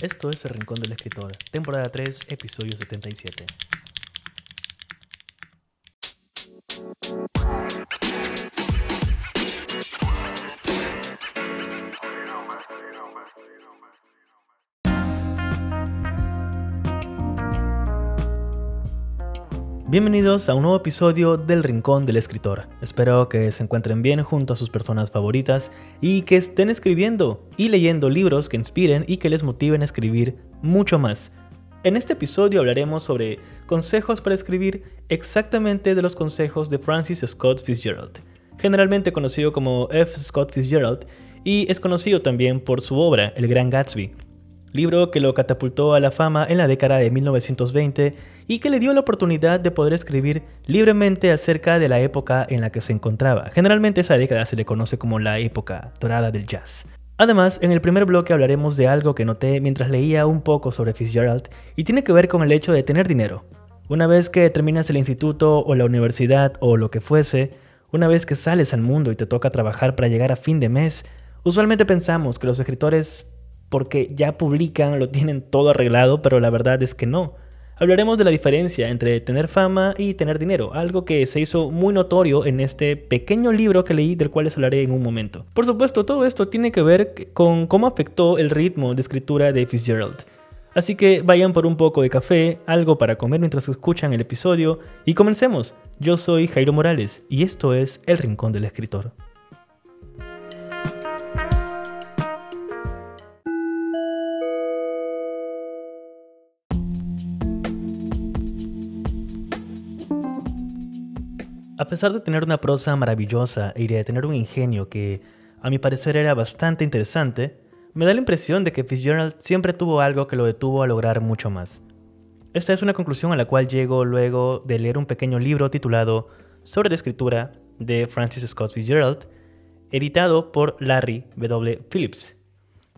Esto es El Rincón del Escritor, temporada 3, episodio 77. Bienvenidos a un nuevo episodio del Rincón del Escritor. Espero que se encuentren bien junto a sus personas favoritas y que estén escribiendo y leyendo libros que inspiren y que les motiven a escribir mucho más. En este episodio hablaremos sobre consejos para escribir exactamente de los consejos de Francis Scott Fitzgerald, generalmente conocido como F. Scott Fitzgerald y es conocido también por su obra El Gran Gatsby, libro que lo catapultó a la fama en la década de 1920 y que le dio la oportunidad de poder escribir libremente acerca de la época en la que se encontraba. Generalmente esa década se le conoce como la época dorada del jazz. Además, en el primer bloque hablaremos de algo que noté mientras leía un poco sobre Fitzgerald y tiene que ver con el hecho de tener dinero. Una vez que terminas el instituto o la universidad o lo que fuese, una vez que sales al mundo y te toca trabajar para llegar a fin de mes, usualmente pensamos que los escritores porque ya publican, lo tienen todo arreglado, pero la verdad es que no. Hablaremos de la diferencia entre tener fama y tener dinero, algo que se hizo muy notorio en este pequeño libro que leí del cual les hablaré en un momento. Por supuesto, todo esto tiene que ver con cómo afectó el ritmo de escritura de Fitzgerald. Así que vayan por un poco de café, algo para comer mientras escuchan el episodio y comencemos. Yo soy Jairo Morales y esto es El Rincón del Escritor. A pesar de tener una prosa maravillosa y de tener un ingenio que, a mi parecer, era bastante interesante, me da la impresión de que Fitzgerald siempre tuvo algo que lo detuvo a lograr mucho más. Esta es una conclusión a la cual llego luego de leer un pequeño libro titulado Sobre la escritura de Francis Scott Fitzgerald, editado por Larry W. Phillips.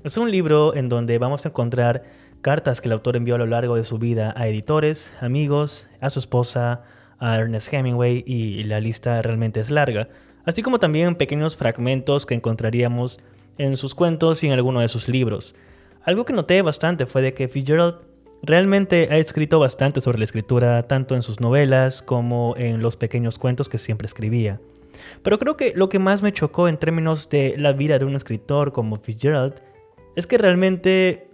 Es un libro en donde vamos a encontrar cartas que el autor envió a lo largo de su vida a editores, amigos, a su esposa, a Ernest Hemingway y la lista realmente es larga, así como también pequeños fragmentos que encontraríamos en sus cuentos y en alguno de sus libros. Algo que noté bastante fue de que Fitzgerald realmente ha escrito bastante sobre la escritura, tanto en sus novelas como en los pequeños cuentos que siempre escribía. Pero creo que lo que más me chocó en términos de la vida de un escritor como Fitzgerald es que realmente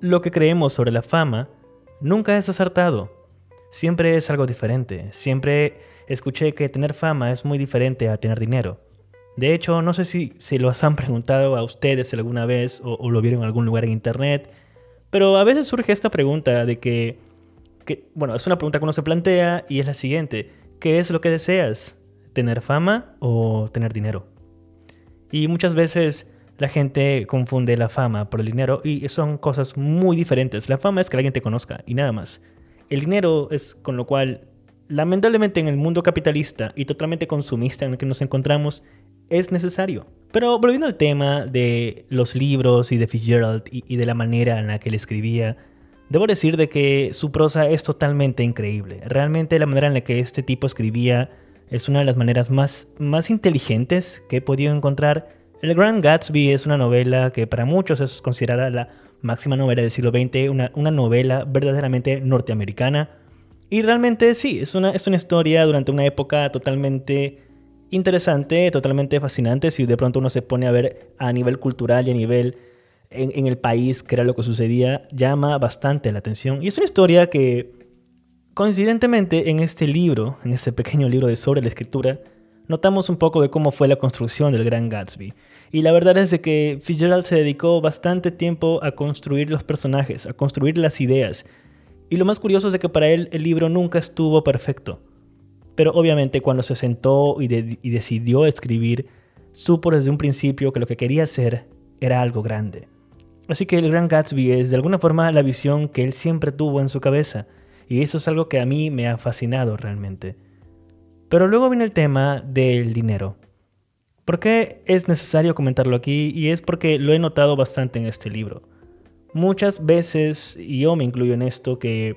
lo que creemos sobre la fama nunca es acertado siempre es algo diferente. Siempre escuché que tener fama es muy diferente a tener dinero. De hecho, no sé si se lo han preguntado a ustedes alguna vez o, lo vieron en algún lugar en internet, pero a veces surge esta pregunta de que, que, bueno, es una pregunta que uno se plantea y es la siguiente, ¿qué es lo que deseas? ¿Tener fama o tener dinero? Y muchas veces la gente confunde la fama por el dinero y son cosas muy diferentes. La fama es que alguien te conozca y nada más. El dinero es con lo cual, lamentablemente en el mundo capitalista y totalmente consumista en el que nos encontramos, es necesario. Pero volviendo al tema de los libros y de Fitzgerald y, de la manera en la que él escribía, debo decir de que su prosa es totalmente increíble. Realmente la manera en la que este tipo escribía es una de las maneras más, más inteligentes que he podido encontrar. El Grand Gatsby es una novela que para muchos es considerada la máxima novela del siglo XX, una, novela verdaderamente norteamericana. Y realmente sí, es una, es una historia durante una época totalmente interesante, totalmente fascinante, si de pronto uno se pone a ver a nivel cultural y a nivel en, en, el país, que era lo que sucedía, llama bastante la atención. Y es una historia que, coincidentemente, en este libro, en este pequeño libro de sobre la escritura, notamos un poco de cómo fue la construcción del Gran Gatsby. Y la verdad es de que Fitzgerald se dedicó bastante tiempo a construir los personajes, a construir las ideas. Y lo más curioso es de que para él el libro nunca estuvo perfecto. Pero obviamente cuando se sentó y, decidió escribir, supo desde un principio que lo que quería hacer era algo grande. Así que el Gran Gatsby es de alguna forma la visión que él siempre tuvo en su cabeza. Y eso es algo que a mí me ha fascinado realmente. Pero luego viene el tema del dinero. ¿Por qué es necesario comentarlo aquí? Y es porque lo he notado bastante en este libro. Muchas veces, y yo me incluyo en esto, que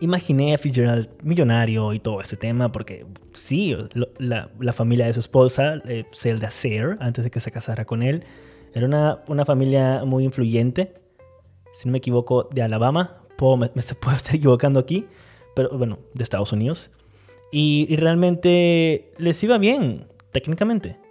imaginé a Fitzgerald millonario y todo ese tema, porque sí, la, familia de su esposa, eh, Zelda Sayre, antes de que se casara con él, era una, una familia muy influyente. si no me equivoco, de Alabama. Puedo, me, puedo estar equivocando aquí, pero bueno, de Estados Unidos. Y, y realmente les iba bien, técnicamente.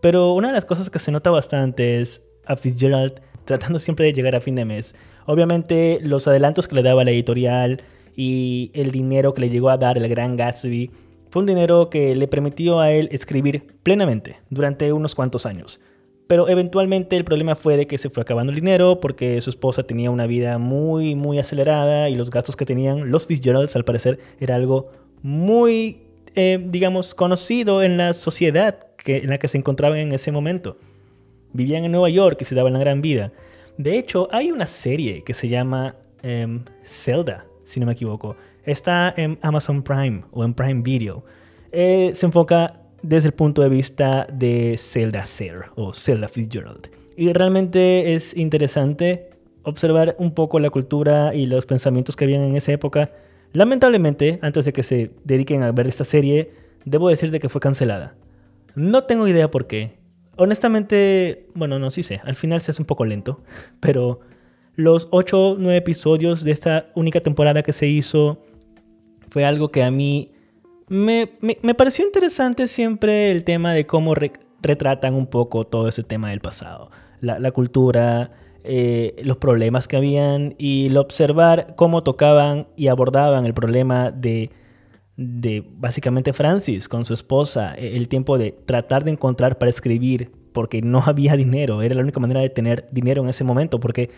Pero una de las cosas que se nota bastante es a Fitzgerald tratando siempre de llegar a fin de mes. Obviamente los adelantos que le daba la editorial y el dinero que le llegó a dar el gran Gatsby fue un dinero que le permitió a él escribir plenamente durante unos cuantos años. Pero eventualmente el problema fue de que se fue acabando el dinero porque su esposa tenía una vida muy, muy acelerada y los gastos que tenían los Fitzgeralds al parecer era algo muy, eh, digamos, conocido en la sociedad que, en la que se encontraban en ese momento. Vivían en Nueva York y se daban la gran vida. De hecho, hay una serie que se llama em, Zelda, si no me equivoco. Está en Amazon Prime o en Prime Video. Eh, se enfoca desde el punto de vista de Zelda Ser o Zelda Fitzgerald. Y realmente es interesante observar un poco la cultura y los pensamientos que habían en esa época. Lamentablemente, antes de que se dediquen a ver esta serie, debo decir de que fue cancelada. No tengo idea por qué. Honestamente, bueno, no, sí sé. Al final se hace un poco lento. Pero los 8 o 9 episodios de esta única temporada que se hizo fue algo que a mí me, pareció interesante siempre el tema de cómo retratan un poco todo ese tema del pasado. La, cultura, eh, los problemas que habían y el observar cómo tocaban y abordaban el problema de de básicamente Francis con su esposa, e, el tiempo de tratar de encontrar para escribir, porque no había dinero, era la única manera de tener dinero en ese momento, porque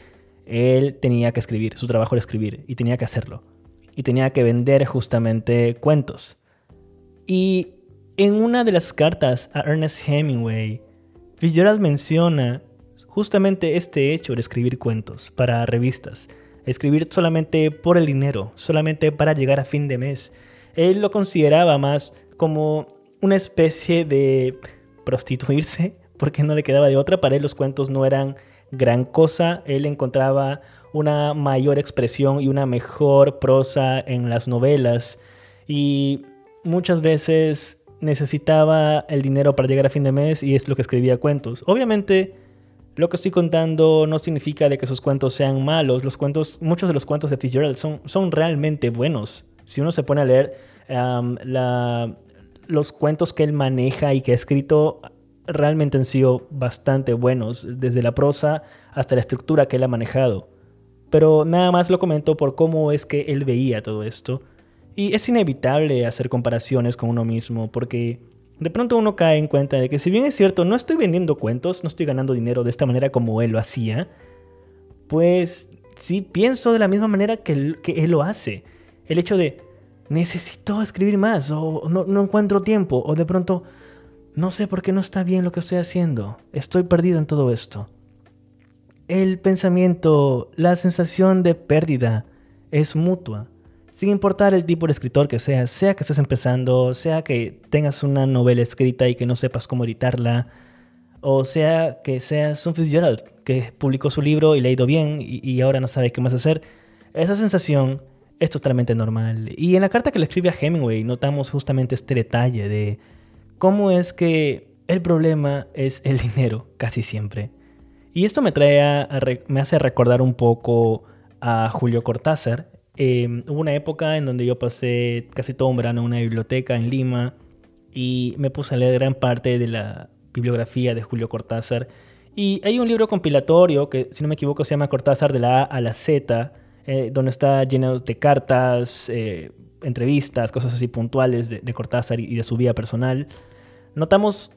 él tenía que escribir, su trabajo era escribir, y tenía que hacerlo, y tenía que vender justamente cuentos. Y en una de las cartas a Ernest Hemingway, Fitzgerald menciona justamente este hecho de escribir cuentos para revistas, escribir solamente por el dinero, solamente para llegar a fin de mes él lo consideraba más como una especie de prostituirse, porque no le quedaba de otra. Para él los cuentos no eran gran cosa. Él encontraba una mayor expresión y una mejor prosa en las novelas. Y muchas veces necesitaba el dinero para llegar a fin de mes y es lo que escribía cuentos. Obviamente, lo que estoy contando no significa de que sus cuentos sean malos. Los cuentos, muchos de los cuentos de Fitzgerald son, son realmente buenos si uno se pone a leer los cuentos que él maneja y que ha escrito, realmente han sido bastante buenos, desde la prosa hasta la estructura que él ha manejado. Pero nada más lo comento por cómo es que él veía todo esto. Y es inevitable hacer comparaciones con uno mismo, porque de pronto uno cae en cuenta de que si bien es cierto, no estoy vendiendo cuentos, no estoy ganando dinero de esta manera como él lo hacía, pues sí pienso de la misma manera que él, que él lo hace el hecho de necesito escribir más o no, encuentro tiempo o de pronto no sé por qué no está bien lo que estoy haciendo, estoy perdido en todo esto. El pensamiento, la sensación de pérdida es mutua, sin importar el tipo de escritor que seas, sea que estés empezando, sea que tengas una novela escrita y que no sepas cómo editarla, o sea que seas un Fitzgerald que publicó su libro y le bien y, ahora no sabe qué más hacer. Esa sensación es totalmente normal. Y en la carta que le escribe a Hemingway notamos justamente este detalle de cómo es que el problema es el dinero casi siempre. Y esto me trae me hace recordar un poco a Julio Cortázar. Em, hubo una época en donde yo pasé casi todo un verano en una biblioteca en Lima y me puse a leer gran parte de la bibliografía de Julio Cortázar. Y hay un libro compilatorio que, si no me equivoco, se llama Cortázar de la A a la Z, eh, donde está lleno de cartas, eh, entrevistas, cosas así puntuales de, Cortázar y, de su vida personal. Notamos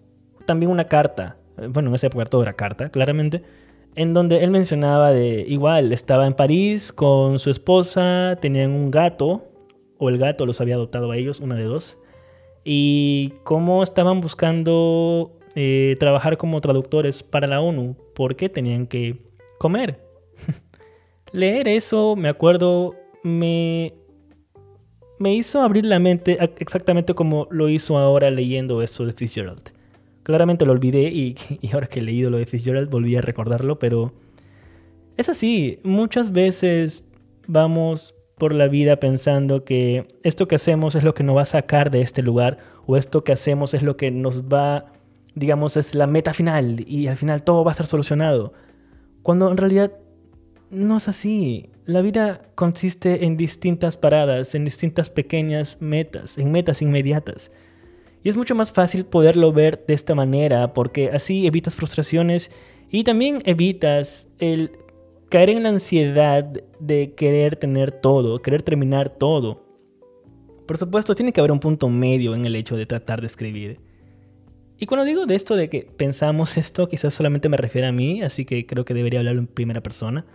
también una carta, eh, bueno, en esa época todo era carta, claramente, en donde él mencionaba de, igual, estaba en París con su esposa, tenían un gato, o el gato los había adoptado a ellos, una de dos, y cómo estaban buscando trabajar como traductores para la ONU, porque tenían que comer. leer eso, me acuerdo, me, me hizo abrir la mente exactamente como lo hizo ahora leyendo eso de Fitzgerald. Claramente lo olvidé y, ahora que he leído lo de Fitzgerald volví a recordarlo, pero es así, muchas veces vamos por la vida pensando que esto que hacemos es lo que nos va a sacar de este lugar o esto que hacemos es lo que nos va, digamos, es la meta final y al final todo va a estar solucionado. Cuando en realidad no es así. La vida consiste en distintas paradas, en distintas pequeñas metas, en metas inmediatas. Y es mucho más fácil poderlo ver de esta manera porque así evitas frustraciones y también evitas el caer en la ansiedad de querer tener todo, querer terminar todo. Por supuesto, tiene que haber un punto medio en el hecho de tratar de escribir. Y cuando digo de esto de que pensamos esto, quizás solamente me refiere a mí, así que creo que debería hablarlo en primera persona.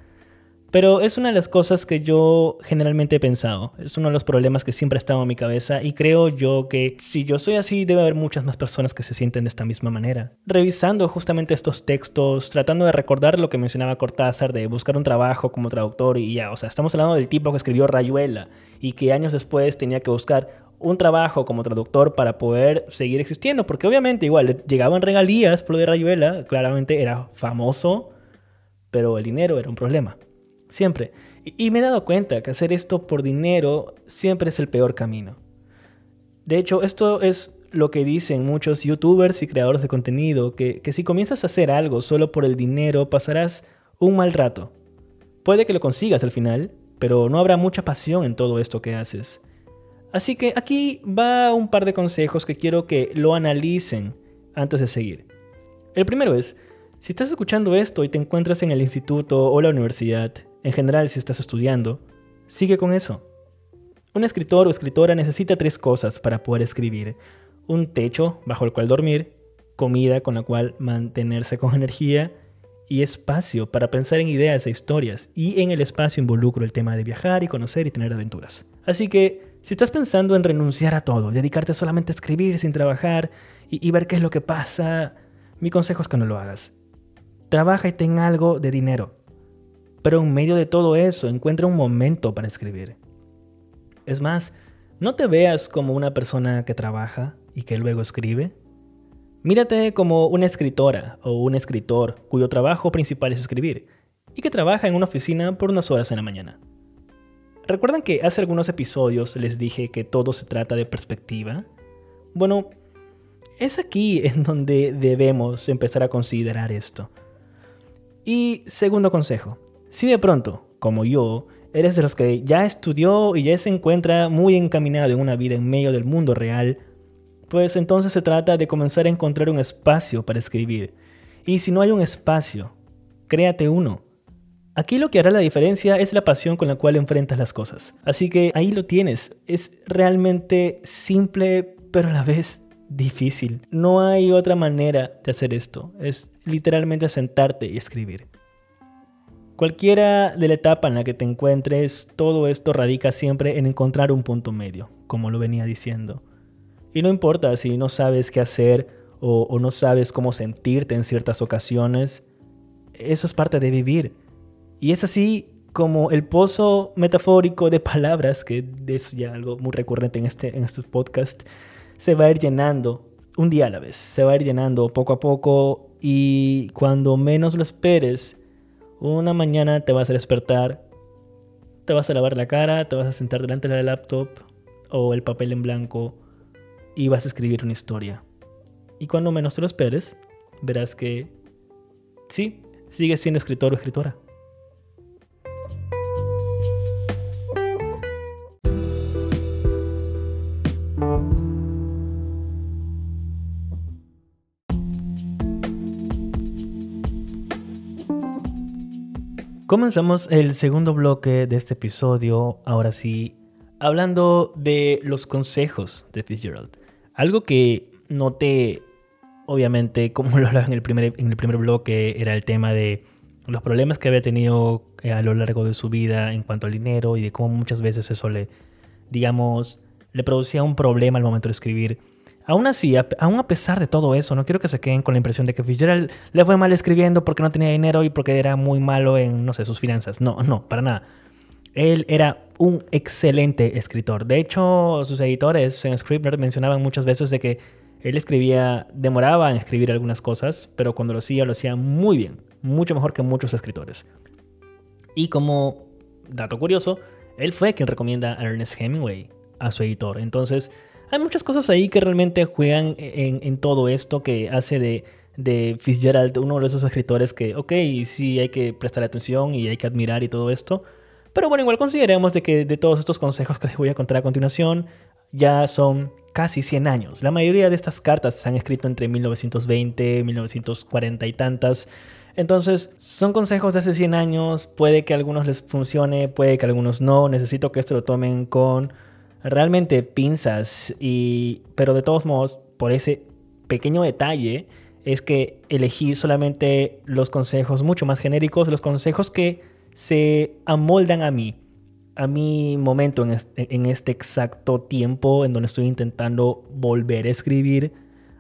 Pero es una de las cosas que yo generalmente he pensado. Es uno de los problemas que siempre ha estado en mi cabeza y creo yo que si yo soy así debe haber muchas más personas que se sienten de esta misma manera. Revisando justamente estos textos, tratando de recordar lo que mencionaba Cortázar de buscar un trabajo como traductor y ya, o sea, estamos hablando del tipo que escribió Rayuela y que años después tenía que buscar un trabajo como traductor para poder seguir existiendo, porque obviamente igual llegaban regalías por lo de Rayuela, claramente era famoso, pero el dinero era un problema. Siempre. Y, me he dado cuenta que hacer esto por dinero siempre es el peor camino. De hecho, esto es lo que dicen muchos youtubers y creadores de contenido, que, que si comienzas a hacer algo solo por el dinero, pasarás un mal rato. Puede que lo consigas al final, pero no habrá mucha pasión en todo esto que haces. Así que aquí va un par de consejos que quiero que lo analicen antes de seguir. El primero es, si estás escuchando esto y te encuentras en el instituto o la universidad, en general, si estás estudiando, sigue con eso. Un escritor o escritora necesita tres cosas para poder escribir. Un techo bajo el cual dormir, comida con la cual mantenerse con energía y espacio para pensar en ideas e historias. Y en el espacio involucro el tema de viajar y conocer y tener aventuras. Así que, si estás pensando en renunciar a todo, dedicarte solamente a escribir sin trabajar y, ver qué es lo que pasa, mi consejo es que no lo hagas. Trabaja y ten algo de dinero pero en medio de todo eso encuentra un momento para escribir. Es más, no te veas como una persona que trabaja y que luego escribe. Mírate como una escritora o un escritor cuyo trabajo principal es escribir y que trabaja en una oficina por unas horas en la mañana. ¿Recuerdan que hace algunos episodios les dije que todo se trata de perspectiva? Bueno, es aquí en donde debemos empezar a considerar esto. Y segundo consejo, si de pronto, como yo, eres de los que ya estudió y ya se encuentra muy encaminado en una vida en medio del mundo real, pues entonces se trata de comenzar a encontrar un espacio para escribir. Y si no hay un espacio, créate uno. Aquí lo que hará la diferencia es la pasión con la cual enfrentas las cosas. Así que ahí lo tienes. Es realmente simple, pero a la vez difícil. No hay otra manera de hacer esto. Es literalmente sentarte y escribir. Cualquiera de la etapa en la que te encuentres, todo esto radica siempre en encontrar un punto medio, como lo venía diciendo. Y no importa si no sabes qué hacer o, no sabes cómo sentirte en ciertas ocasiones, eso es parte de vivir. Y es así como el pozo metafórico de palabras, que es ya algo muy recurrente en, este, en estos podcasts, se va a ir llenando un día a la vez, se va a ir llenando poco a poco y cuando menos lo esperes, una mañana te vas a despertar, te vas a lavar la cara, te vas a sentar delante de la laptop o el papel en blanco y vas a escribir una historia. Y cuando menos te lo esperes, verás que sí, sigues siendo escritor o escritora. Comenzamos el segundo bloque de este episodio, ahora sí, hablando de los consejos de Fitzgerald. Algo que noté, obviamente, como lo hablaba en el primer, en el primer bloque, era el tema de los problemas que había tenido eh, a lo largo de su vida en cuanto al dinero y de cómo muchas veces eso le, digamos, le producía un problema al momento de escribir Aún así, aún a pesar de todo eso, no quiero que se queden con la impresión de que Fitzgerald le fue mal escribiendo porque no tenía dinero y porque era muy malo en, no sé, sus finanzas. No, no, para nada. Él era un excelente escritor. De hecho, sus editores en Scribner mencionaban muchas veces de que él escribía, demoraba en escribir algunas cosas, pero cuando lo hacía, lo hacía muy bien, mucho mejor que muchos escritores. Y como dato curioso, él fue quien recomienda a Ernest Hemingway a su editor. Entonces, hay muchas cosas ahí que realmente juegan en, todo esto que hace de, de Fitzgerald, uno de esos escritores que, ok, sí hay que prestar atención y hay que admirar y todo esto. Pero bueno, igual consideremos de que de todos estos consejos que les voy a contar a continuación, ya son casi 100 años. La mayoría de estas cartas se han escrito entre 1920, 1940 y tantas. Entonces, son consejos de hace 100 años, puede que a algunos les funcione, puede que a algunos no, necesito que esto lo tomen con realmente pinzas y pero de todos modos, por ese pequeño detalle es que elegí solamente los consejos mucho más genéricos, los consejos que se amoldan a mí, a mi momento en este, en este exacto tiempo en donde estoy intentando volver a escribir.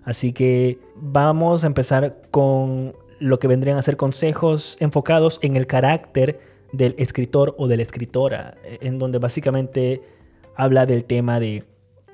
Así que vamos a empezar con lo que vendrían a ser consejos enfocados en el carácter del escritor o de la escritora, en donde básicamente habla del tema de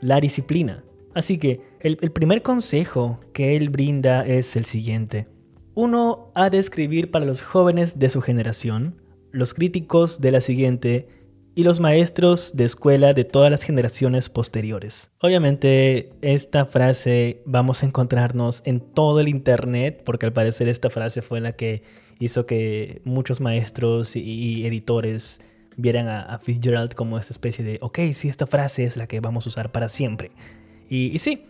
la disciplina. Así que el, primer consejo que él brinda es el siguiente. Uno ha de escribir para los jóvenes de su generación, los críticos de la siguiente y los maestros de escuela de todas las generaciones posteriores. Obviamente esta frase vamos a encontrarnos en todo el internet porque al parecer esta frase fue la que hizo que muchos maestros y, editores vieran a, Fitzgerald como esta especie de, ok, sí, esta frase es la que vamos a usar para siempre. Y, y sí,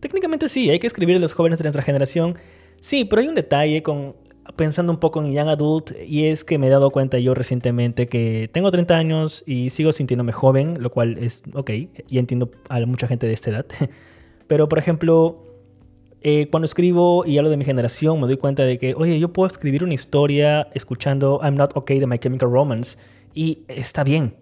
técnicamente sí, hay que escribir a los jóvenes de nuestra generación. Sí, pero hay un detalle con pensando un poco en Young Adult y es que me he dado cuenta yo recientemente que tengo 30 años y sigo sintiéndome joven, lo cual es ok, y entiendo a mucha gente de esta edad. Pero por ejemplo, eh, cuando escribo y hablo de mi generación, me doy cuenta de que, oye, yo puedo escribir una historia escuchando I'm Not Okay de My Chemical Romance y está bien,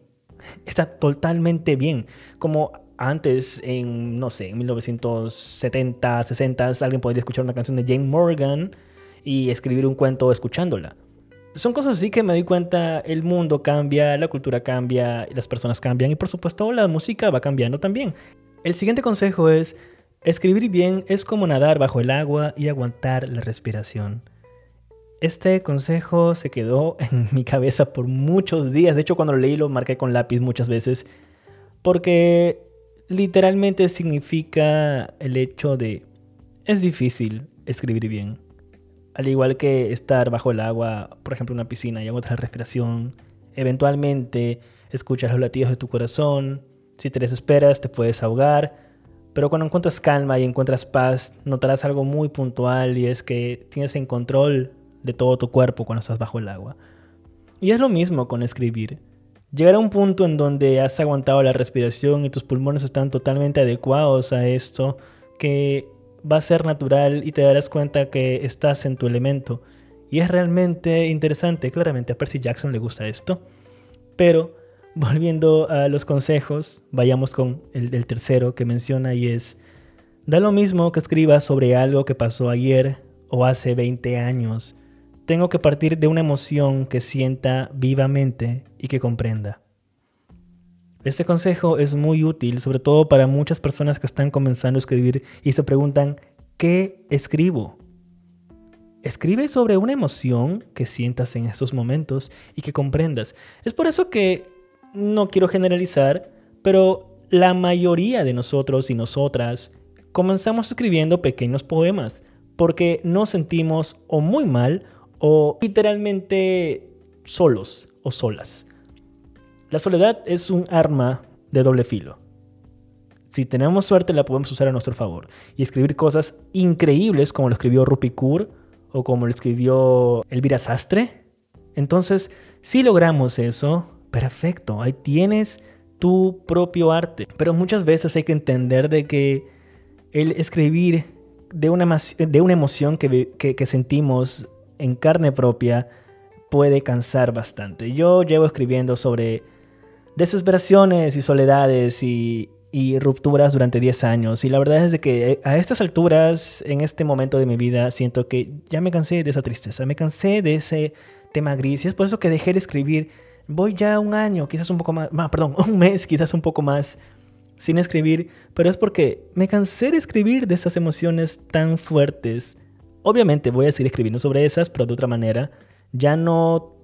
está totalmente bien. Como antes, en, no sé, en 1970, 60, alguien podría escuchar una canción de Jane Morgan y escribir un cuento escuchándola. Son cosas así que me doy cuenta, el mundo cambia, la cultura cambia, las personas cambian y por supuesto la música va cambiando también. El siguiente consejo es, escribir bien es como nadar bajo el agua y aguantar la respiración. Este consejo se quedó en mi cabeza por muchos días, de hecho cuando lo leí lo marqué con lápiz muchas veces, porque literalmente significa el hecho de es difícil escribir bien. Al igual que estar bajo el agua, por ejemplo, en una piscina y la respiración, eventualmente escuchas los latidos de tu corazón, si te desesperas te puedes ahogar, pero cuando encuentras calma y encuentras paz, notarás algo muy puntual y es que tienes en control de todo tu cuerpo cuando estás bajo el agua. Y es lo mismo con escribir. Llegar a un punto en donde has aguantado la respiración y tus pulmones están totalmente adecuados a esto, que va a ser natural y te darás cuenta que estás en tu elemento. Y es realmente interesante, claramente a Percy Jackson le gusta esto. Pero volviendo a los consejos, vayamos con el, el tercero que menciona y es, da lo mismo que escribas sobre algo que pasó ayer o hace 20 años. Tengo que partir de una emoción que sienta vivamente y que comprenda. Este consejo es muy útil, sobre todo para muchas personas que están comenzando a escribir y se preguntan, ¿qué escribo? Escribe sobre una emoción que sientas en estos momentos y que comprendas. Es por eso que no quiero generalizar, pero la mayoría de nosotros y nosotras comenzamos escribiendo pequeños poemas porque nos sentimos o muy mal o literalmente solos o solas. La soledad es un arma de doble filo. Si tenemos suerte la podemos usar a nuestro favor y escribir cosas increíbles como lo escribió Rupi Kaur o como lo escribió Elvira Sastre. Entonces, si logramos eso, perfecto, ahí tienes tu propio arte. Pero muchas veces hay que entender de que el escribir de una, de una emoción que, que sentimos en carne propia puede cansar bastante. Yo llevo escribiendo sobre desesperaciones y soledades y, rupturas durante 10 años. Y la verdad es de que eh, a estas alturas, en este momento de mi vida, siento que ya me cansé de esa tristeza, me cansé de ese tema gris. Y es por eso que dejé de escribir. Voy ya un año, quizás un poco más, perdón, un mes, quizás un poco más sin escribir, pero es porque me cansé de escribir de esas emociones tan fuertes. Obviamente voy a seguir escribiendo sobre esas, pero de otra manera, ya no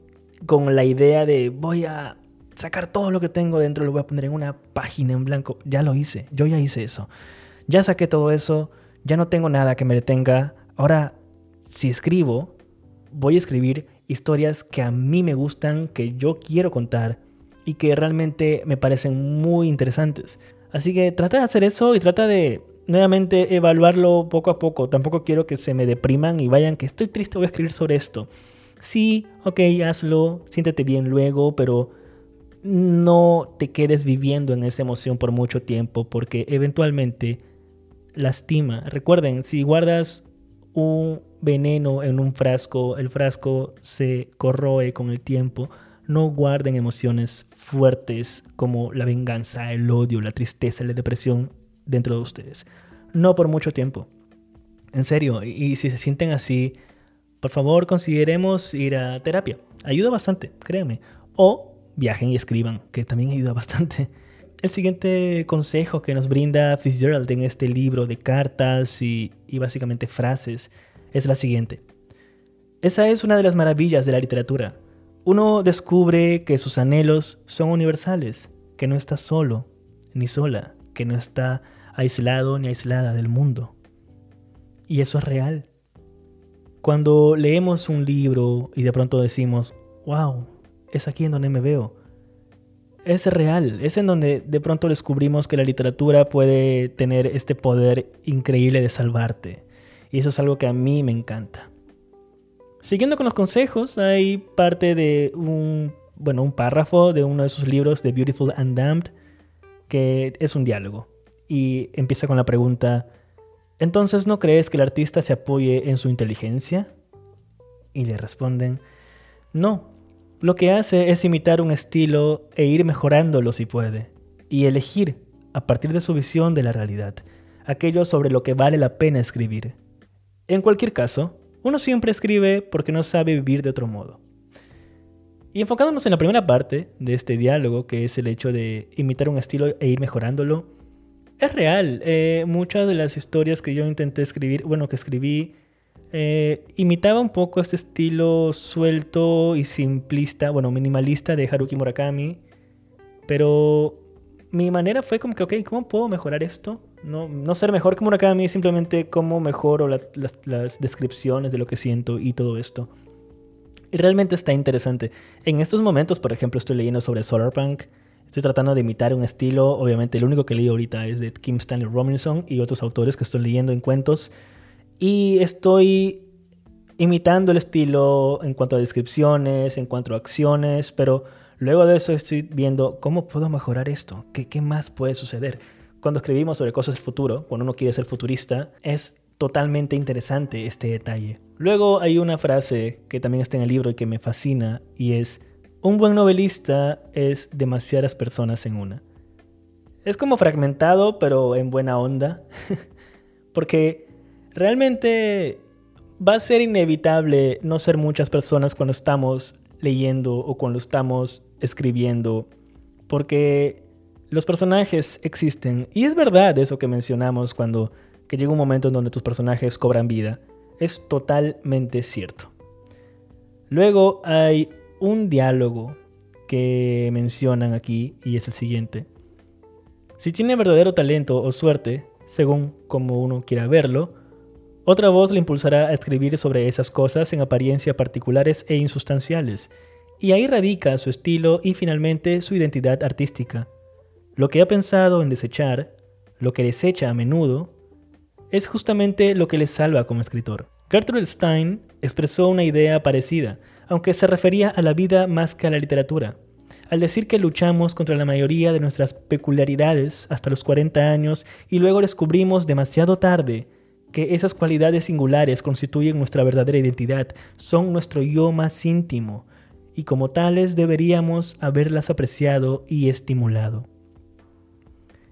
con la idea de voy a sacar todo lo que tengo dentro, lo voy a poner en una página en blanco. Ya lo hice, yo ya hice eso. Ya saqué todo eso, ya no tengo nada que me detenga. Ahora si escribo, voy a escribir historias que a mí me gustan, que yo quiero contar y que realmente me parecen muy interesantes. Así que trata de hacer eso y trata de nuevamente evaluarlo poco a poco. Tampoco quiero que se me depriman y vayan que estoy triste, voy a escribir sobre esto. Sí, ok, hazlo, siéntete bien luego, pero no te quedes viviendo en esa emoción por mucho tiempo porque eventualmente lastima. Recuerden, si guardas un veneno en un frasco, el frasco se corroe con el tiempo. No guarden emociones fuertes como la venganza, el odio, la tristeza, la depresión dentro de ustedes. No por mucho tiempo. En serio, y si se sienten así, por favor consideremos ir a terapia. Ayuda bastante, créanme. O viajen y escriban, que también ayuda bastante. El siguiente consejo que nos brinda Fitzgerald en este libro de cartas y, y básicamente frases es la siguiente. Esa es una de las maravillas de la literatura. Uno descubre que sus anhelos son universales, que no está solo ni sola, que no está aislado ni aislada del mundo. Y eso es real. Cuando leemos un libro y de pronto decimos, wow, es aquí en donde me veo. Es real, es en donde de pronto descubrimos que la literatura puede tener este poder increíble de salvarte. Y eso es algo que a mí me encanta. Siguiendo con los consejos, hay parte de un, bueno, un párrafo de uno de sus libros, The Beautiful and Damned, que es un diálogo. Y empieza con la pregunta, ¿entonces no crees que el artista se apoye en su inteligencia? Y le responden, no, lo que hace es imitar un estilo e ir mejorándolo si puede, y elegir, a partir de su visión de la realidad, aquello sobre lo que vale la pena escribir. En cualquier caso, uno siempre escribe porque no sabe vivir de otro modo. Y enfocándonos en la primera parte de este diálogo, que es el hecho de imitar un estilo e ir mejorándolo, es real. Eh, muchas de las historias que yo intenté escribir, bueno, que escribí, eh, imitaba un poco este estilo suelto y simplista, bueno, minimalista de Haruki Murakami, pero mi manera fue como que, ok, ¿cómo puedo mejorar esto? No, no ser mejor que Murakami, simplemente cómo mejoro las descripciones de lo que siento y todo esto. Y realmente está interesante. En estos momentos, por ejemplo, estoy leyendo sobre Solarpunk. Estoy tratando de imitar un estilo. Obviamente, el único que leí ahorita es de Kim Stanley Robinson y otros autores que estoy leyendo en cuentos. Y estoy imitando el estilo en cuanto a descripciones, en cuanto a acciones, pero luego de eso estoy viendo cómo puedo mejorar esto, qué, qué más puede suceder. Cuando escribimos sobre cosas del futuro, cuando uno quiere ser futurista, es totalmente interesante este detalle. Luego hay una frase que también está en el libro y que me fascina y es, un buen novelista es demasiadas personas en una. Es como fragmentado, pero en buena onda, porque realmente va a ser inevitable no ser muchas personas cuando estamos leyendo o cuando estamos escribiendo, porque los personajes existen. Y es verdad eso que mencionamos cuando que llega un momento en donde tus personajes cobran vida. Es totalmente cierto. Luego hay un diálogo que mencionan aquí y es el siguiente. Si tiene verdadero talento o suerte, según como uno quiera verlo, otra voz le impulsará a escribir sobre esas cosas en apariencia particulares e insustanciales, y ahí radica su estilo y finalmente su identidad artística. Lo que ha pensado en desechar, lo que desecha a menudo, es justamente lo que le salva como escritor. Gertrude Stein expresó una idea parecida, aunque se refería a la vida más que a la literatura, al decir que luchamos contra la mayoría de nuestras peculiaridades hasta los 40 años y luego descubrimos demasiado tarde que esas cualidades singulares constituyen nuestra verdadera identidad, son nuestro yo más íntimo, y como tales deberíamos haberlas apreciado y estimulado.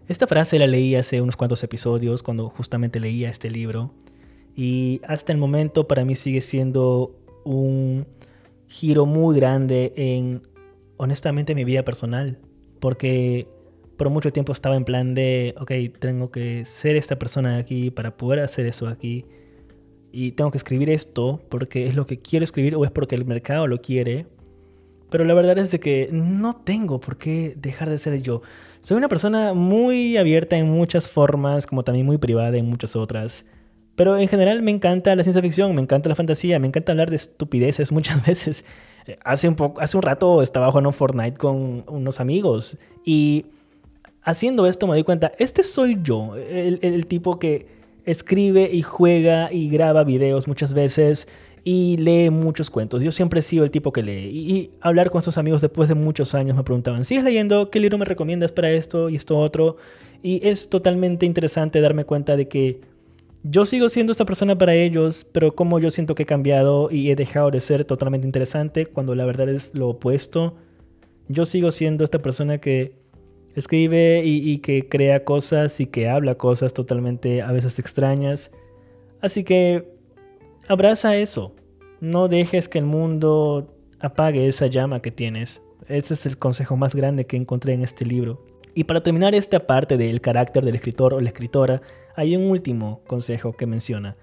Esta frase la leí hace unos cuantos episodios cuando justamente leía este libro y hasta el momento para mí sigue siendo un giro muy grande en honestamente mi vida personal porque por mucho tiempo estaba en plan de, ok, tengo que ser esta persona aquí para poder hacer eso aquí. Y tengo que escribir esto porque es lo que quiero escribir o es porque el mercado lo quiere. Pero la verdad es de que no tengo por qué dejar de ser yo. Soy una persona muy abierta en muchas formas, como también muy privada en muchas otras. Pero en general me encanta la ciencia ficción, me encanta la fantasía, me encanta hablar de estupideces muchas veces. Hace un, poco, hace un rato estaba jugando Fortnite con unos amigos y haciendo esto me di cuenta, este soy yo, el, el tipo que escribe y juega y graba videos muchas veces y lee muchos cuentos. Yo siempre he sido el tipo que lee. Y, hablar con estos amigos después de muchos años me preguntaban, ¿sigues leyendo? ¿Qué libro me recomiendas para esto y esto otro? Y es totalmente interesante darme cuenta de que yo sigo siendo esta persona para ellos, pero como yo siento que he cambiado y he dejado de ser totalmente interesante cuando la verdad es lo opuesto. Yo sigo siendo esta persona que escribe y, y que crea cosas y que habla cosas totalmente a veces extrañas. Así que abraza eso. No dejes que el mundo apague esa llama que tienes. Ese es el consejo más grande que encontré en este libro. Y para terminar esta parte del carácter del escritor o la escritora, hay un último consejo que menciona.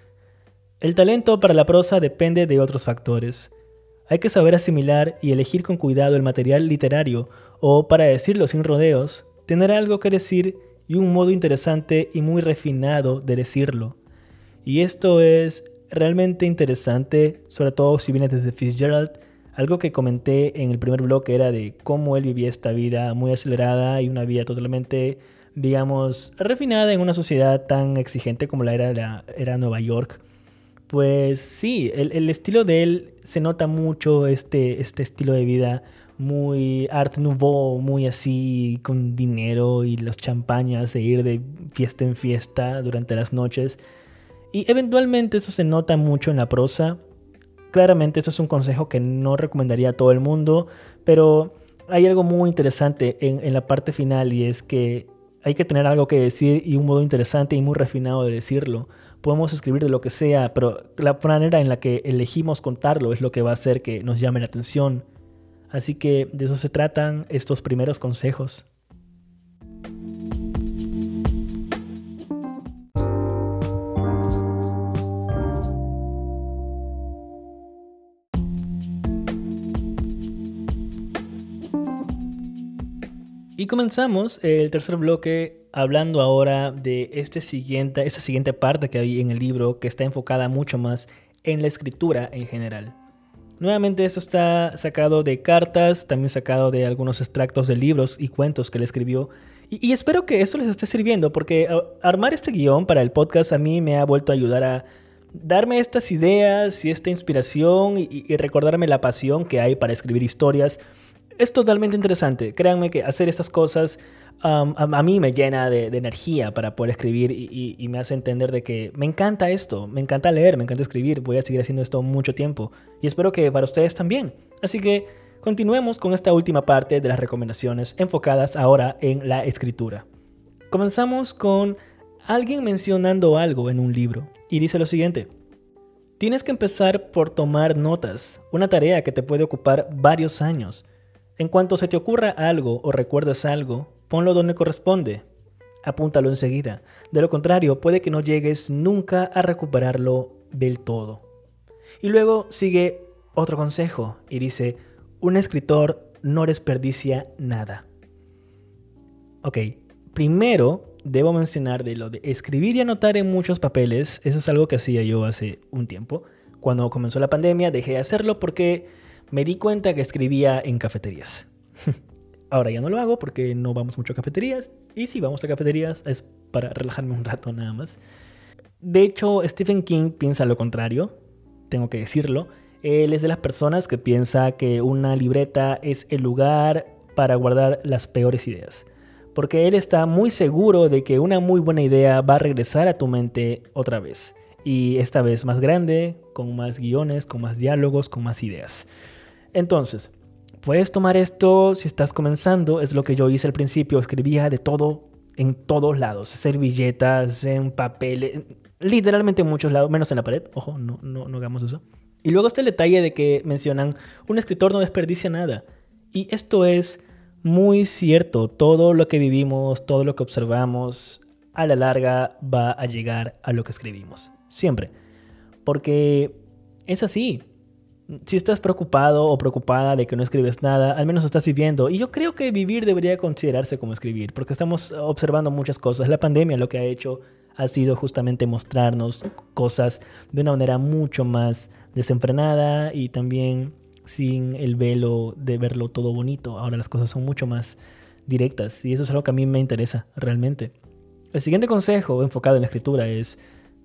El talento para la prosa depende de otros factores. Hay que saber asimilar y elegir con cuidado el material literario o, para decirlo sin rodeos, tener algo que decir y un modo interesante y muy refinado de decirlo. Y esto es realmente interesante, sobre todo si viene desde Fitzgerald. Algo que comenté en el primer blog era de cómo él vivía esta vida muy acelerada y una vida totalmente, digamos, refinada en una sociedad tan exigente como la era, era Nueva York. Pues sí, el, estilo de él se nota mucho, este, este estilo de vida muy art nouveau, muy así con dinero y las champañas de ir de fiesta en fiesta durante las noches. Y eventualmente eso se nota mucho en la prosa. Claramente eso es un consejo que no recomendaría a todo el mundo, pero hay algo muy interesante en, la parte final y es que hay que tener algo que decir y un modo interesante y muy refinado de decirlo. Podemos escribir de lo que sea, pero la manera en la que elegimos contarlo es lo que va a hacer que nos llame la atención. Así que de eso se tratan estos primeros consejos. Y comenzamos el tercer bloque hablando ahora de este siguiente, esta siguiente parte que hay en el libro que está enfocada mucho más en la escritura en general. Nuevamente esto está sacado de cartas, también sacado de algunos extractos de libros y cuentos que le escribió. Y, espero que esto les esté sirviendo porque armar este guion para el podcast a mí me ha vuelto a ayudar a darme estas ideas y esta inspiración y recordarme la pasión que hay para escribir historias es totalmente interesante. Créanme que hacer estas cosas a, mí me llena de, energía para poder escribir y, me hace entender de que me encanta esto, me encanta leer, me encanta escribir, voy a seguir haciendo esto mucho tiempo y espero que para ustedes también. Así que continuemos con esta última parte de las recomendaciones enfocadas ahora en la escritura. Comenzamos con alguien mencionando algo en un libro y dice lo siguiente. Tienes que empezar por tomar notas, una tarea que te puede ocupar varios años. En cuanto se te ocurra algo o recuerdes algo, ponlo donde corresponde. Apúntalo enseguida. De lo contrario, puede que no llegues nunca a recuperarlo del todo. Y luego sigue otro consejo y dice, un escritor no desperdicia nada. Ok, primero debo mencionar de lo de escribir y anotar en muchos papeles. Eso es algo que hacía yo hace un tiempo. Cuando comenzó la pandemia dejé de hacerlo porque me di cuenta que escribía en cafeterías. Ahora ya no lo hago porque no vamos mucho a cafeterías. Y si vamos a cafeterías es para relajarme un rato nada más. De hecho, Stephen King piensa lo contrario. Tengo que decirlo. Él es de las personas que piensa que una libreta es el lugar para guardar las peores ideas. Porque él está muy seguro de que una muy buena idea va a regresar a tu mente otra vez. Y esta vez más grande, con más guiones, con más diálogos, con más ideas. Entonces, puedes tomar esto si estás comenzando, es lo que yo hice al principio, escribía de todo en todos lados, servilletas, en papel, literalmente en muchos lados, menos en la pared, ojo, no, no, no hagamos eso. Y luego está el detalle de que mencionan, un escritor no desperdicia nada. Y esto es muy cierto, todo lo que vivimos, todo lo que observamos, a la larga va a llegar a lo que escribimos, siempre. Porque es así, si estás preocupado o preocupada de que no escribes nada, al menos estás viviendo. Y yo creo que vivir debería considerarse como escribir, porque estamos observando muchas cosas. La pandemia lo que ha hecho ha sido justamente mostrarnos cosas de una manera mucho más desenfrenada y también sin el velo de verlo todo bonito. Ahora las cosas son mucho más directas y eso es algo que a mí me interesa realmente. El siguiente consejo enfocado en la escritura es,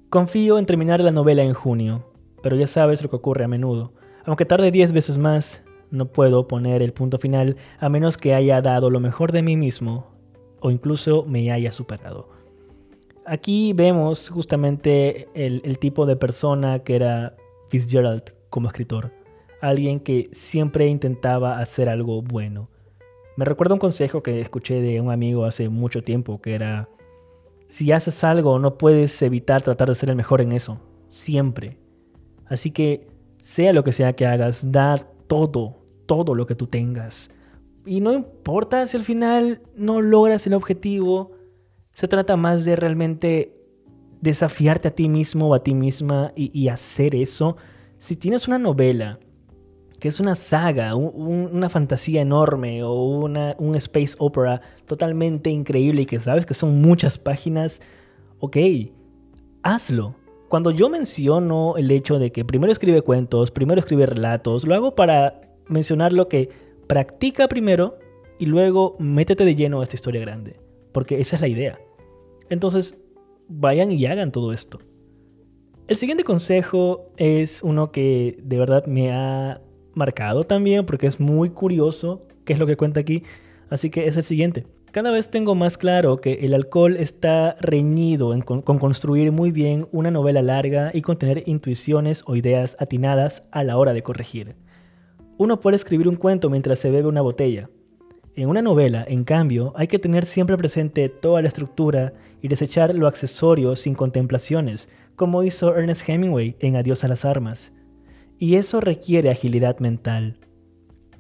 confío en terminar la novela en junio, pero ya sabes lo que ocurre a menudo. Aunque tarde 10 veces más, no puedo poner el punto final a menos que haya dado lo mejor de mí mismo o incluso me haya superado. Aquí vemos justamente el, tipo de persona que era Fitzgerald como escritor. Alguien que siempre intentaba hacer algo bueno. Me recuerda un consejo que escuché de un amigo hace mucho tiempo que era, si haces algo no puedes evitar tratar de ser el mejor en eso. Siempre. Así que, sea lo que sea que hagas, da todo, todo lo que tú tengas. Y no importa si al final no logras el objetivo, se trata más de realmente desafiarte a ti mismo o a ti misma y, hacer eso. Si tienes una novela que es una saga, una fantasía enorme o una, un space opera totalmente increíble y que sabes que son muchas páginas, ok, hazlo. Cuando yo menciono el hecho de que primero escribe cuentos, primero escribe relatos, lo hago para mencionar lo que practica primero y luego métete de lleno a esta historia grande, porque esa es la idea. Entonces, vayan y hagan todo esto. El siguiente consejo es uno que de verdad me ha marcado también porque es muy curioso qué es lo que cuenta aquí, así que es el siguiente. Cada vez tengo más claro que el alcohol está reñido con, con, construir muy bien una novela larga y con tener intuiciones o ideas atinadas a la hora de corregir. Uno puede escribir un cuento mientras se bebe una botella. En una novela, en cambio, hay que tener siempre presente toda la estructura y desechar lo accesorio sin contemplaciones, como hizo Ernest Hemingway en Adiós a las Armas. Y eso requiere agilidad mental.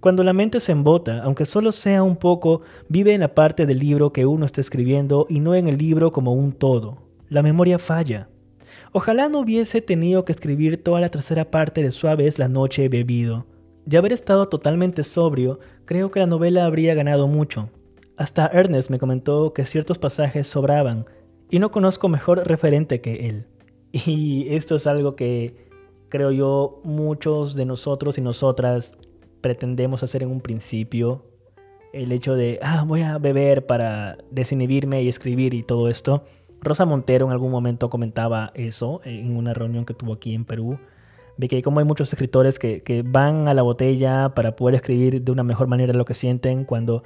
Cuando la mente se embota, aunque solo sea un poco, vive en la parte del libro que uno está escribiendo y no en el libro como un todo. La memoria falla. Ojalá no hubiese tenido que escribir toda la tercera parte de Suave la noche bebido de haber estado totalmente sobrio, creo que la novela habría ganado mucho. Hasta Ernest me comentó que ciertos pasajes sobraban, y no conozco mejor referente que él. Y esto es algo que creo yo muchos de nosotros y nosotras pretendemos hacer en un principio. El hecho de, ah, voy a beber para desinhibirme y escribir y todo esto. Rosa Montero en algún momento comentaba eso en una reunión que tuvo aquí en Perú de que como hay muchos escritores que, que, van a la botella para poder escribir de una mejor manera lo que sienten cuando,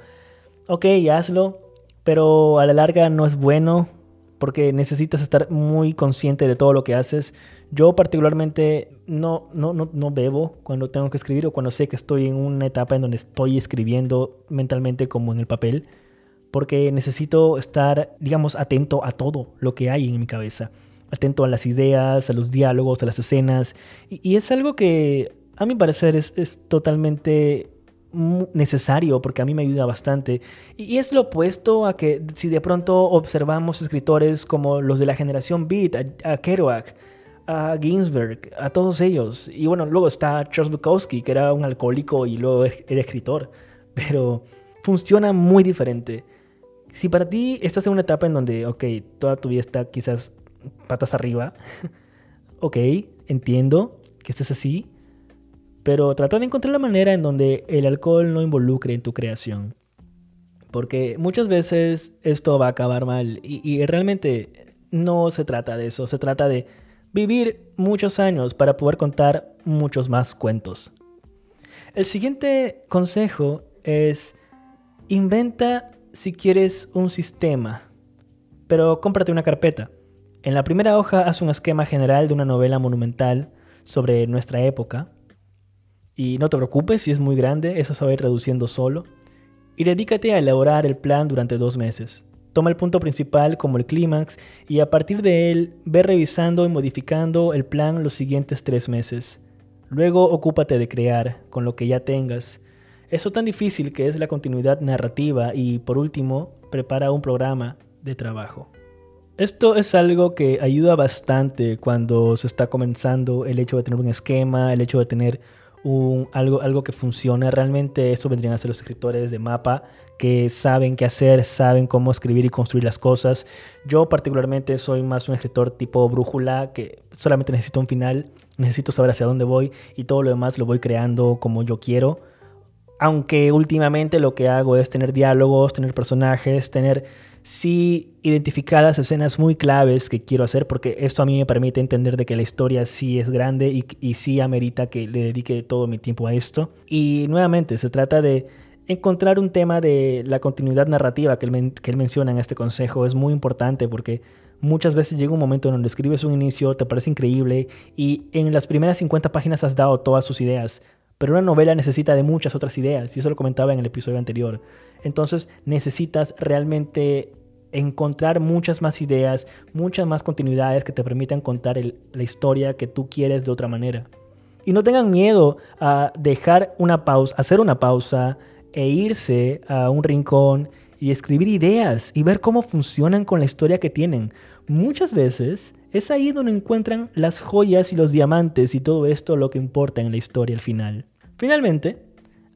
ok, hazlo, pero a la larga no es bueno porque necesitas estar muy consciente de todo lo que haces. Yo particularmente no, no, no, no bebo cuando tengo que escribir o cuando sé que estoy en una etapa en donde estoy escribiendo mentalmente como en el papel, porque necesito estar, digamos, atento a todo lo que hay en mi cabeza atento a las ideas, a los diálogos, a las escenas. Y, es algo que a mi parecer es, totalmente necesario porque a mí me ayuda bastante. Y, es lo opuesto a que si de pronto observamos escritores como los de la generación Beat, a, Kerouac, a Ginsberg, a todos ellos. Y bueno, luego está Charles Bukowski, que era un alcohólico y luego era escritor. Pero funciona muy diferente. Si para ti estás en una etapa en donde, ok, toda tu vida está quizás patas arriba. ok, entiendo que estés así, pero trata de encontrar la manera en donde el alcohol no involucre en tu creación. Porque muchas veces esto va a acabar mal y realmente no se trata de eso, se trata de vivir muchos años para poder contar muchos más cuentos. El siguiente consejo es inventa si quieres un sistema, pero cómprate una carpeta. En la primera hoja haz un esquema general de una novela monumental sobre nuestra época. Y no te preocupes si es muy grande, eso se va a ir reduciendo solo. Y dedícate a elaborar el plan durante dos meses. Toma el punto principal como el clímax y a partir de él ve revisando y modificando el plan los siguientes tres meses. Luego ocúpate de crear con lo que ya tengas. Eso tan difícil que es la continuidad narrativa y por último, prepara un programa de trabajo. Esto es algo que ayuda bastante cuando se está comenzando el hecho de tener un esquema, el hecho de tener algo, algo que funcione. Realmente eso vendrían a ser los escritores de mapa que saben qué hacer, saben cómo escribir y construir las cosas. Yo particularmente soy más un escritor tipo brújula que solamente necesito un final, necesito saber hacia dónde voy y todo lo demás lo voy creando como yo quiero. Aunque últimamente lo que hago es tener diálogos, tener personajes, tener sí identificadas escenas muy claves que quiero hacer, porque esto a mí me permite entender de que la historia sí es grande y, sí amerita que le dedique todo mi tiempo a esto. Y nuevamente, se trata de encontrar un tema de la continuidad narrativa que él, que él menciona en este consejo. Es muy importante porque muchas veces llega un momento en donde escribes un inicio, te parece increíble y en las primeras 50 páginas has dado todas sus ideas. Pero una novela necesita de muchas otras ideas, y eso lo comentaba en el episodio anterior. Entonces necesitas realmente encontrar muchas más ideas, muchas más continuidades que te permitan contar la historia que tú quieres de otra manera. Y no tengan miedo a dejar una pausa, hacer una pausa e irse a un rincón y escribir ideas y ver cómo funcionan con la historia que tienen. Muchas veces es ahí donde encuentran las joyas y los diamantes y todo esto lo que importa en la historia al final. Finalmente,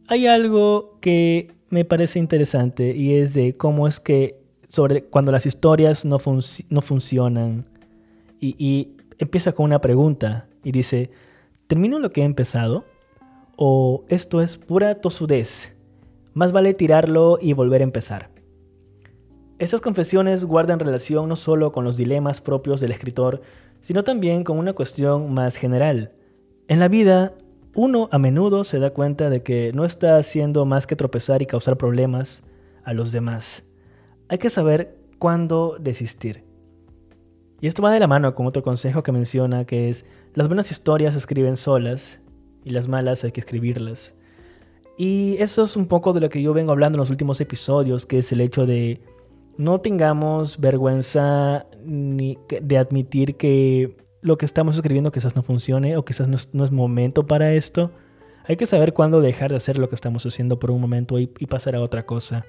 hay algo que me parece interesante y es de cómo es que sobre cuando las historias no, no funcionan y, y, empieza con una pregunta y dice, ¿termino lo que he empezado? ¿O esto es pura tosudez? Más vale tirarlo y volver a empezar. Estas confesiones guardan relación no solo con los dilemas propios del escritor, sino también con una cuestión más general. En la vida, uno a menudo se da cuenta de que no está haciendo más que tropezar y causar problemas a los demás hay que saber cuándo desistir. Y esto va de la mano con otro consejo que menciona, que es, las buenas historias se escriben solas y las malas hay que escribirlas. Y eso es un poco de lo que yo vengo hablando en los últimos episodios, que es el hecho de no tengamos vergüenza ni de admitir que lo que estamos escribiendo quizás no funcione o quizás no es, momento para esto. Hay que saber cuándo dejar de hacer lo que estamos haciendo por un momento y pasar a otra cosa.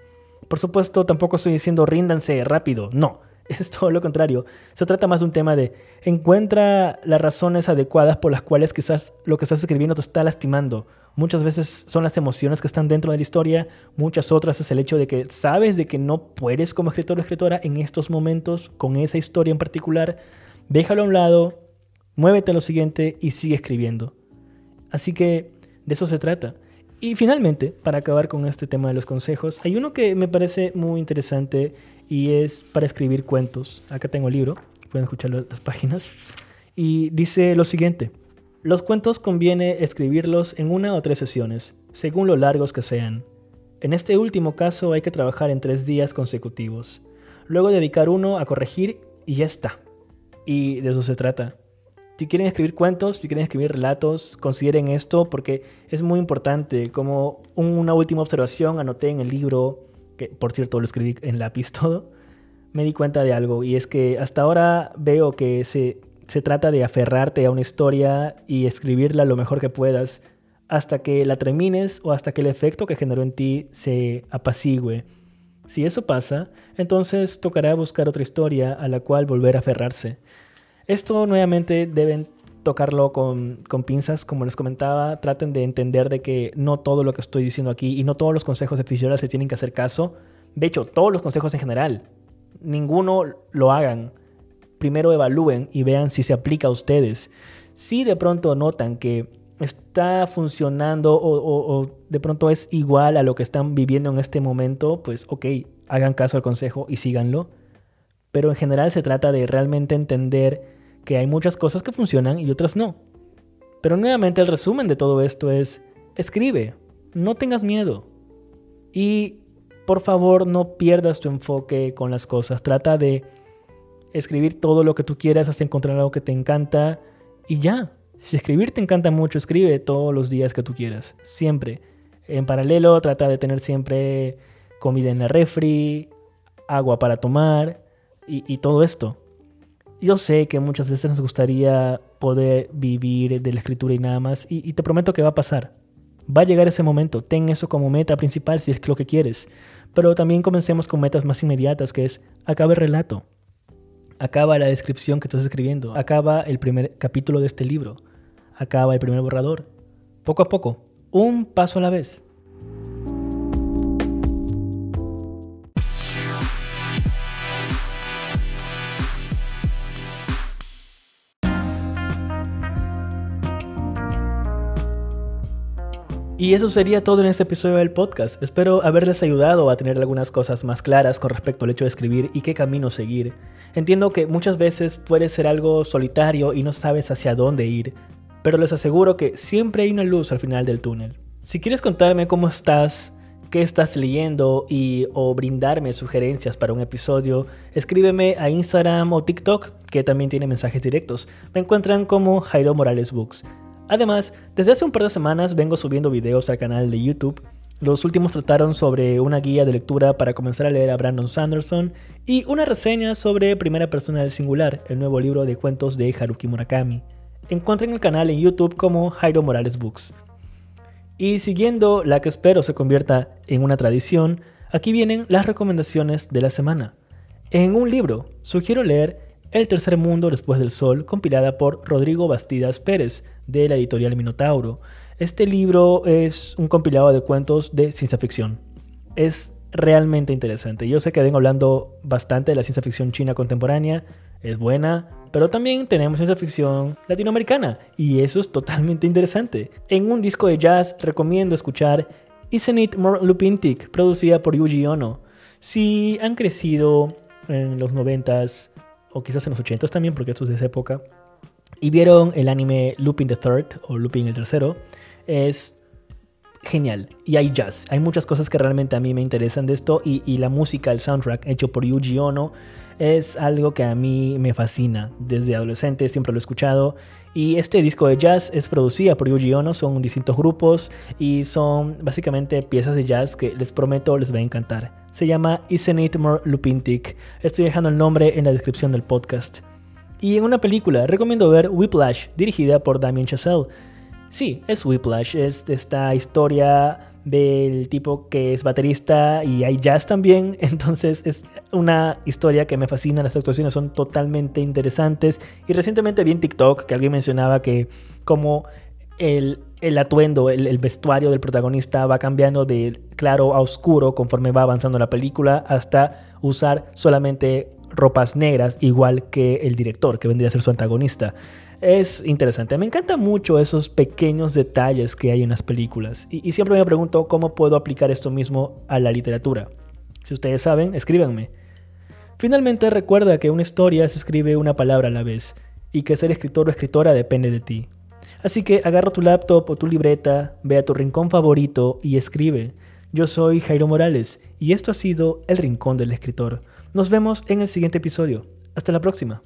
Por supuesto, tampoco estoy diciendo ríndanse rápido, no. Es todo lo contrario. Se trata más de un tema de encuentra las razones adecuadas por las cuales quizás lo que estás escribiendo te está lastimando. Muchas veces son las emociones que están dentro de la historia, muchas otras es el hecho de que sabes de que no puedes como escritor o escritora en estos momentos con esa historia en particular. Déjalo a un lado, muévete a lo siguiente y sigue escribiendo. Así que de eso se trata. Y finalmente, para acabar con este tema de los consejos, hay uno que me parece muy interesante y es para escribir cuentos. Acá tengo el libro, pueden escuchar las páginas. Y dice lo siguiente, los cuentos conviene escribirlos en una o tres sesiones, según lo largos que sean. En este último caso hay que trabajar en tres días consecutivos. Luego dedicar uno a corregir y ya está. Y de eso se trata. Si quieren escribir cuentos, si quieren escribir relatos, consideren esto porque es muy importante. Como una última observación, anoté en el libro, que por cierto lo escribí en lápiz todo, me di cuenta de algo y es que hasta ahora veo que se, se trata de aferrarte a una historia y escribirla lo mejor que puedas hasta que la termines o hasta que el efecto que generó en ti se apacigüe. Si eso pasa, entonces tocará buscar otra historia a la cual volver a aferrarse. Esto nuevamente deben tocarlo con, pinzas, como les comentaba, traten de entender de que no todo lo que estoy diciendo aquí y no todos los consejos de Fitzgerald se tienen que hacer caso. De hecho, todos los consejos en general, ninguno lo hagan. Primero evalúen y vean si se aplica a ustedes. Si de pronto notan que está funcionando o, de pronto es igual a lo que están viviendo en este momento, pues ok, hagan caso al consejo y síganlo. Pero en general se trata de realmente entender que hay muchas cosas que funcionan y otras no. Pero nuevamente el resumen de todo esto es, escribe, no tengas miedo. Y por favor no pierdas tu enfoque con las cosas. Trata de escribir todo lo que tú quieras hasta encontrar algo que te encanta y ya. Si escribir te encanta mucho, escribe todos los días que tú quieras, siempre. En paralelo, trata de tener siempre comida en la refri, agua para tomar y, todo esto. Yo sé que muchas veces nos gustaría poder vivir de la escritura y nada más, y, te prometo que va a pasar. Va a llegar ese momento, ten eso como meta principal si es lo que quieres. Pero también comencemos con metas más inmediatas, que es acaba el relato, acaba la descripción que estás escribiendo, acaba el primer capítulo de este libro, acaba el primer borrador. poco a poco, un paso a la vez. Y eso sería todo en este episodio del podcast. Espero haberles ayudado a tener algunas cosas más claras con respecto al hecho de escribir y qué camino seguir. Entiendo que muchas veces puede ser algo solitario y no sabes hacia dónde ir, pero les aseguro que siempre hay una luz al final del túnel. Si quieres contarme cómo estás, qué estás leyendo y o brindarme sugerencias para un episodio, escríbeme a Instagram o TikTok, que también tiene mensajes directos. Me encuentran como Jairo Morales Books. Además, desde hace un par de semanas vengo subiendo videos al canal de YouTube. Los últimos trataron sobre una guía de lectura para comenzar a leer a Brandon Sanderson y una reseña sobre Primera Persona del Singular, el nuevo libro de cuentos de Haruki Murakami. Encuentren el canal en YouTube como Jairo Morales Books. Y siguiendo la que espero se convierta en una tradición, aquí vienen las recomendaciones de la semana. En un libro, sugiero leer El tercer mundo después del sol, compilada por Rodrigo Bastidas Pérez, de la editorial Minotauro. Este libro es un compilado de cuentos de ciencia ficción. Es realmente interesante. Yo sé que vengo hablando bastante de la ciencia ficción china contemporánea, es buena, pero también tenemos ciencia ficción latinoamericana y eso es totalmente interesante. En un disco de jazz recomiendo escuchar Isn't It More Lupintic, producida por Yuji Ono. Si han crecido en los 90s o quizás en los 80s también, porque esto es de esa época, y vieron el anime Lupin the Third o Lupin el Tercero, es genial. Y hay jazz. Hay muchas cosas que realmente a mí me interesan de esto. Y, la música, el soundtrack hecho por Yuji Ono, es algo que a mí me fascina. Desde adolescente siempre lo he escuchado. Y este disco de jazz es producido por Yuji Ono. Son distintos grupos y son básicamente piezas de jazz que les prometo les va a encantar. Se llama Isn't It More Lupintic. Estoy dejando el nombre en la descripción del podcast. Y en una película, recomiendo ver Whiplash, dirigida por Damien Chazelle. Sí, es Whiplash, es esta historia del tipo que es baterista y hay jazz también, entonces es una historia que me fascina, las actuaciones son totalmente interesantes y recientemente vi en TikTok que alguien mencionaba que como el, atuendo, el, el, vestuario del protagonista va cambiando de claro a oscuro conforme va avanzando la película hasta usar solamente ropas negras, igual que el director, que vendría a ser su antagonista. Es interesante. Me encantan mucho esos pequeños detalles que hay en las películas. Y, siempre me pregunto cómo puedo aplicar esto mismo a la literatura. Si ustedes saben, escríbanme. Finalmente recuerda que una historia se escribe una palabra a la vez y que ser escritor o escritora depende de ti. Así que agarra tu laptop o tu libreta, ve a tu rincón favorito y escribe. Yo soy Jairo Morales y esto ha sido El Rincón del Escritor. Nos vemos en el siguiente episodio. Hasta la próxima.